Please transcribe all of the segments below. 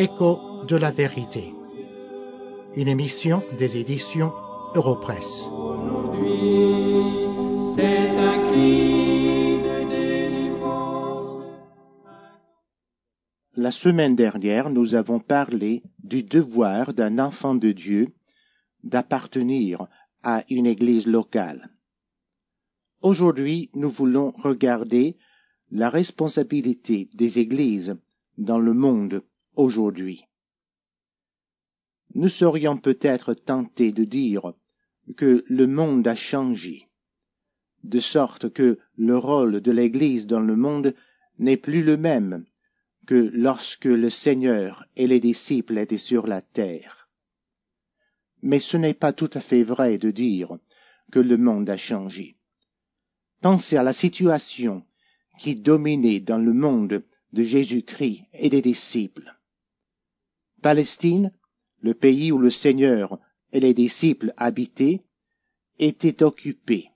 Écho de la vérité. Une émission des éditions Europresse. La semaine dernière, nous avons parlé du devoir d'un enfant de Dieu d'appartenir à une église locale. Aujourd'hui, nous voulons regarder la responsabilité des églises dans le monde aujourd'hui. Nous serions peut-être tentés de dire que le monde a changé, de sorte que le rôle de l'Église dans le monde n'est plus le même que lorsque le Seigneur et les disciples étaient sur la terre. Mais ce n'est pas tout à fait vrai de dire que le monde a changé. Pensez à la situation qui dominait dans le monde de Jésus-Christ et des disciples. Palestine, le pays où le Seigneur et les disciples habitaient, était occupé.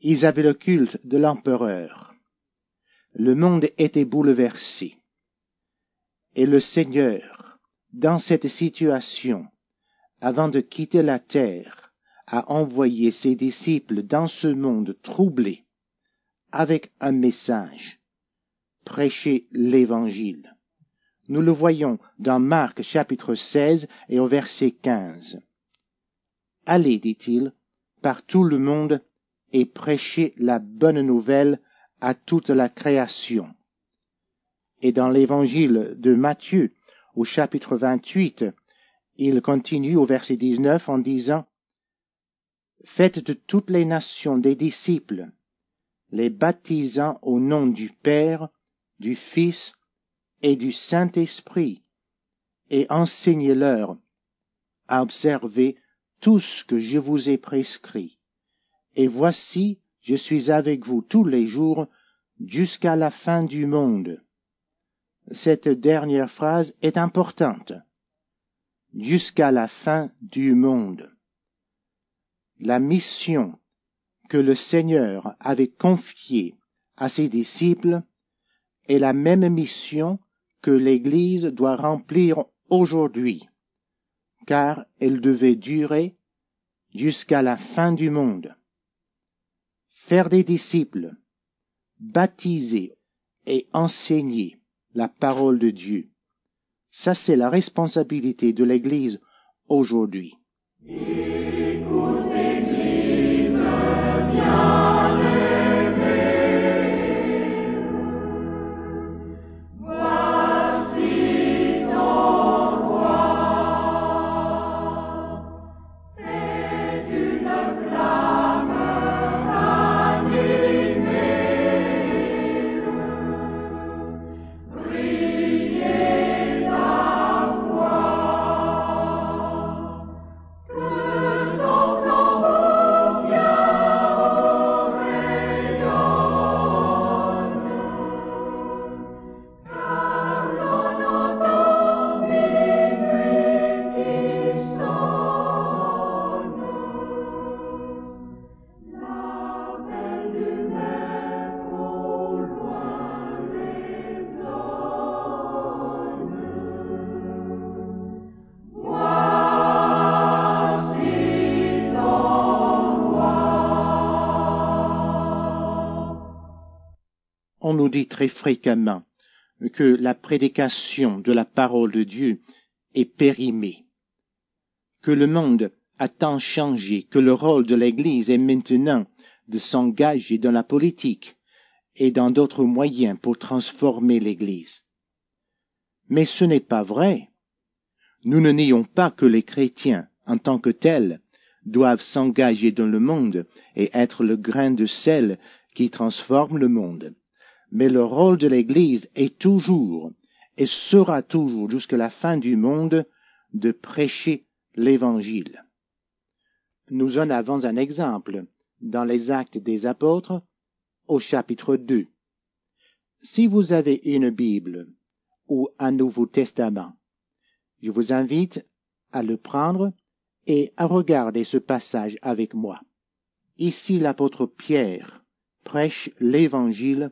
Ils avaient le culte de l'empereur. Le monde était bouleversé. Et le Seigneur, dans cette situation, avant de quitter la terre, a envoyé ses disciples dans ce monde troublé avec un message. Prêcher l'Évangile. Nous le voyons dans Marc chapitre 16 et au verset 15. Allez, dit-il, par tout le monde et prêchez la bonne nouvelle à toute la création. Et dans l'évangile de Matthieu, au chapitre 28, il continue au verset 19 en disant, Faites de toutes les nations des disciples, les baptisant au nom du Père, du Fils et du Saint-Esprit, et enseignez-leur à observer tout ce que je vous ai prescrit. Et voici, je suis avec vous tous les jours jusqu'à la fin du monde. Cette dernière phrase est importante. Jusqu'à la fin du monde. La mission que le Seigneur avait confiée à ses disciples est la même mission que l'Église doit remplir aujourd'hui, car elle devait durer jusqu'à la fin du monde. Faire des disciples, baptiser et enseigner la parole de Dieu. Ça, c'est la responsabilité de l'Église aujourd'hui. On nous dit très fréquemment que la prédication de la parole de Dieu est périmée, que le monde a tant changé que le rôle de l'Église est maintenant de s'engager dans la politique et dans d'autres moyens pour transformer l'Église. Mais ce n'est pas vrai. Nous ne nions pas que les chrétiens, en tant que tels, doivent s'engager dans le monde et être le grain de sel qui transforme le monde. Mais le rôle de l'Église est toujours et sera toujours jusqu'à la fin du monde de prêcher l'Évangile. Nous en avons un exemple dans les actes des apôtres au chapitre 2. Si vous avez une Bible ou un Nouveau Testament, je vous invite à le prendre et à regarder ce passage avec moi. Ici l'apôtre Pierre prêche l'Évangile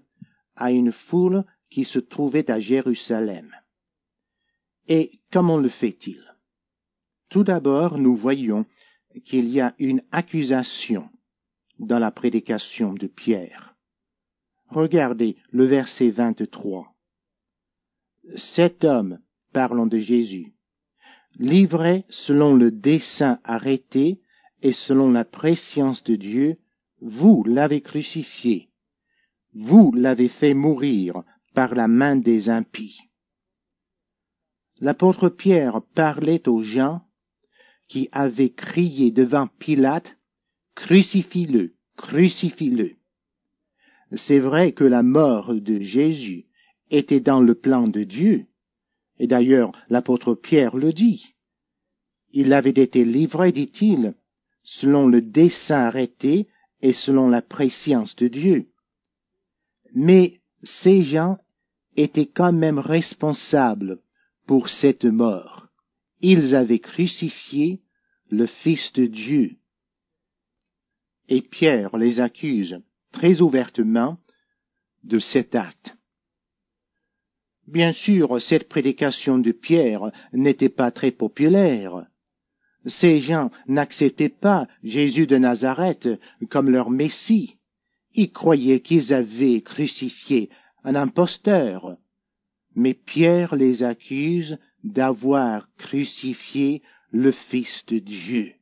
à une foule qui se trouvait à Jérusalem. Et comment le fait-il? Tout d'abord, nous voyons qu'il y a une accusation dans la prédication de Pierre. Regardez le verset 23. Cet homme, parlant de Jésus, livré selon le dessein arrêté et selon la préscience de Dieu, vous l'avez crucifié, vous l'avez fait mourir par la main des impies. L'apôtre Pierre parlait aux gens qui avaient crié devant Pilate, Crucifie-le, crucifie-le. C'est vrai que la mort de Jésus était dans le plan de Dieu, et d'ailleurs l'apôtre Pierre le dit. Il avait été livré, dit-il, selon le dessein arrêté et selon la préscience de Dieu. Mais ces gens étaient quand même responsables pour cette mort. Ils avaient crucifié le Fils de Dieu. Et Pierre les accuse très ouvertement de cet acte. Bien sûr, cette prédication de Pierre n'était pas très populaire. Ces gens n'acceptaient pas Jésus de Nazareth comme leur Messie. Ils croyaient qu'ils avaient crucifié un imposteur. Mais Pierre les accuse d'avoir crucifié le Fils de Dieu.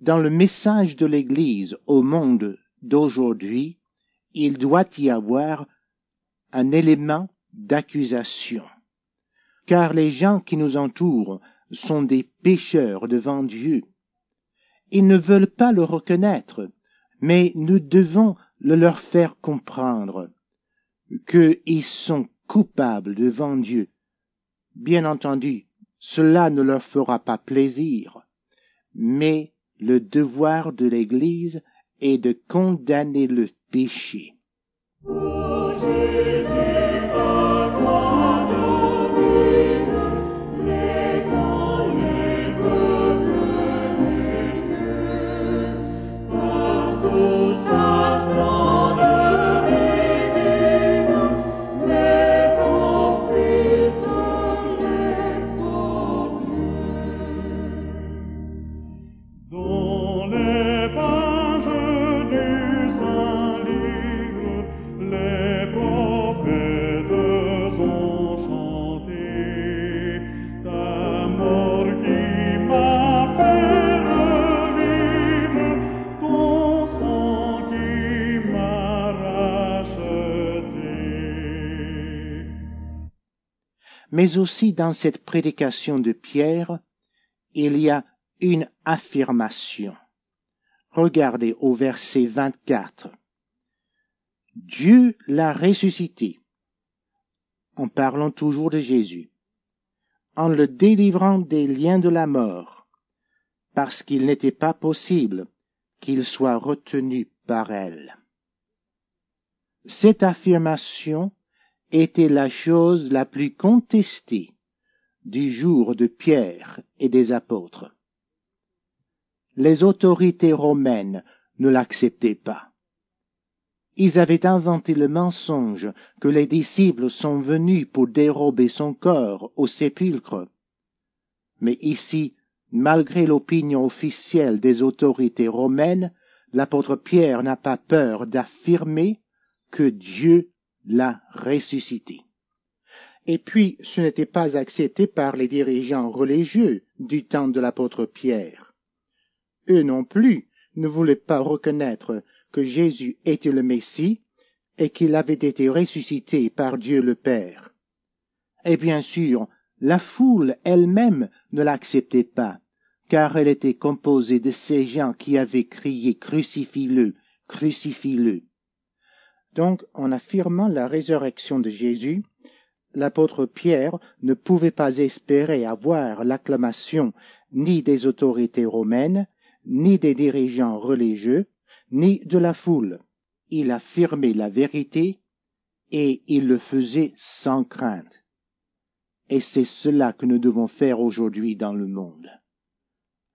Dans le message de l'Église au monde d'aujourd'hui, il doit y avoir un élément d'accusation. Car les gens qui nous entourent sont des pécheurs devant Dieu. Ils ne veulent pas le reconnaître, mais nous devons le leur faire comprendre qu'ils sont coupables devant Dieu. Bien entendu, cela ne leur fera pas plaisir, mais le devoir de l'Église est de condamner le péché. Mais aussi dans cette prédication de Pierre, il y a une affirmation. Regardez au verset 24. Dieu l'a ressuscité, en parlant toujours de Jésus, en le délivrant des liens de la mort, parce qu'il n'était pas possible qu'il soit retenu par elle. Cette affirmation était la chose la plus contestée du jour de Pierre et des apôtres. Les autorités romaines ne l'acceptaient pas. Ils avaient inventé le mensonge que les disciples sont venus pour dérober son corps au sépulcre. Mais ici, malgré l'opinion officielle des autorités romaines, l'apôtre Pierre n'a pas peur d'affirmer que Dieu l'a ressuscité. Et puis, ce n'était pas accepté par les dirigeants religieux du temps de l'apôtre Pierre. Eux non plus ne voulaient pas reconnaître que Jésus était le Messie et qu'il avait été ressuscité par Dieu le Père. Et bien sûr, la foule elle-même ne l'acceptait pas, car elle était composée de ces gens qui avaient crié Crucifie-le, crucifie-le. Donc, en affirmant la résurrection de Jésus, l'apôtre Pierre ne pouvait pas espérer avoir l'acclamation ni des autorités romaines, ni des dirigeants religieux, ni de la foule. Il affirmait la vérité et il le faisait sans crainte. Et c'est cela que nous devons faire aujourd'hui dans le monde.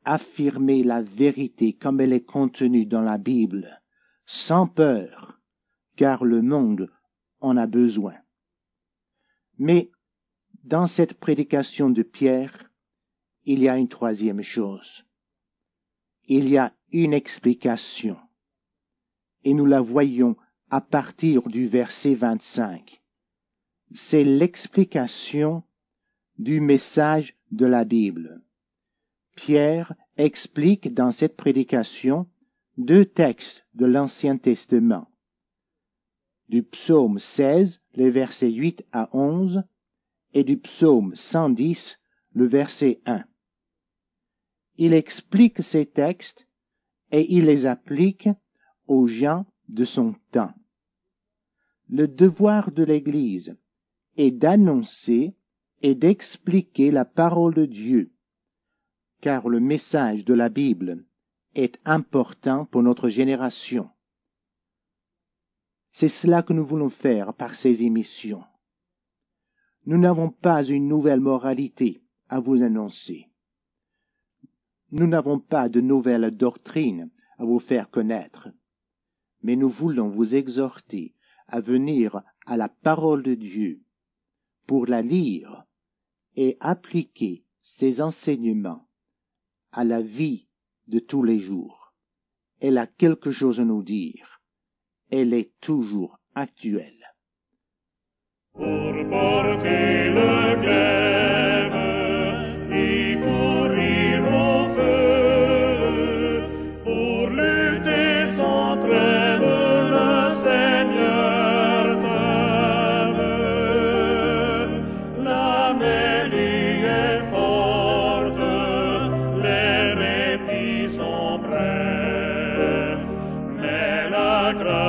affirmer la vérité comme elle est contenue dans la Bible, sans peur, car le monde en a besoin. Mais dans cette prédication de Pierre, il y a une troisième chose. Il y a une explication. Et nous la voyons à partir du verset 25. C'est l'explication du message de la Bible. Pierre explique dans cette prédication deux textes de l'Ancien Testament. Du psaume 16, les versets 8 à 11, et du psaume 110, le verset 1. Il explique ces textes et il les applique aux gens de son temps. Le devoir de l'Église est d'annoncer et d'expliquer la parole de Dieu, car le message de la Bible est important pour notre génération. C'est cela que nous voulons faire par ces émissions. Nous n'avons pas une nouvelle moralité à vous annoncer. Nous n'avons pas de nouvelle doctrine à vous faire connaître, mais nous voulons vous exhorter à venir à la parole de Dieu pour la lire et appliquer ses enseignements à la vie de tous les jours. Elle a quelque chose à nous dire. Elle est toujours actuelle. Pour porter le glaive et courir au feu, pour lutter sans trêve, le Seigneur t'aime. La mêlée est forte, les répits sont brefs, mais la grâce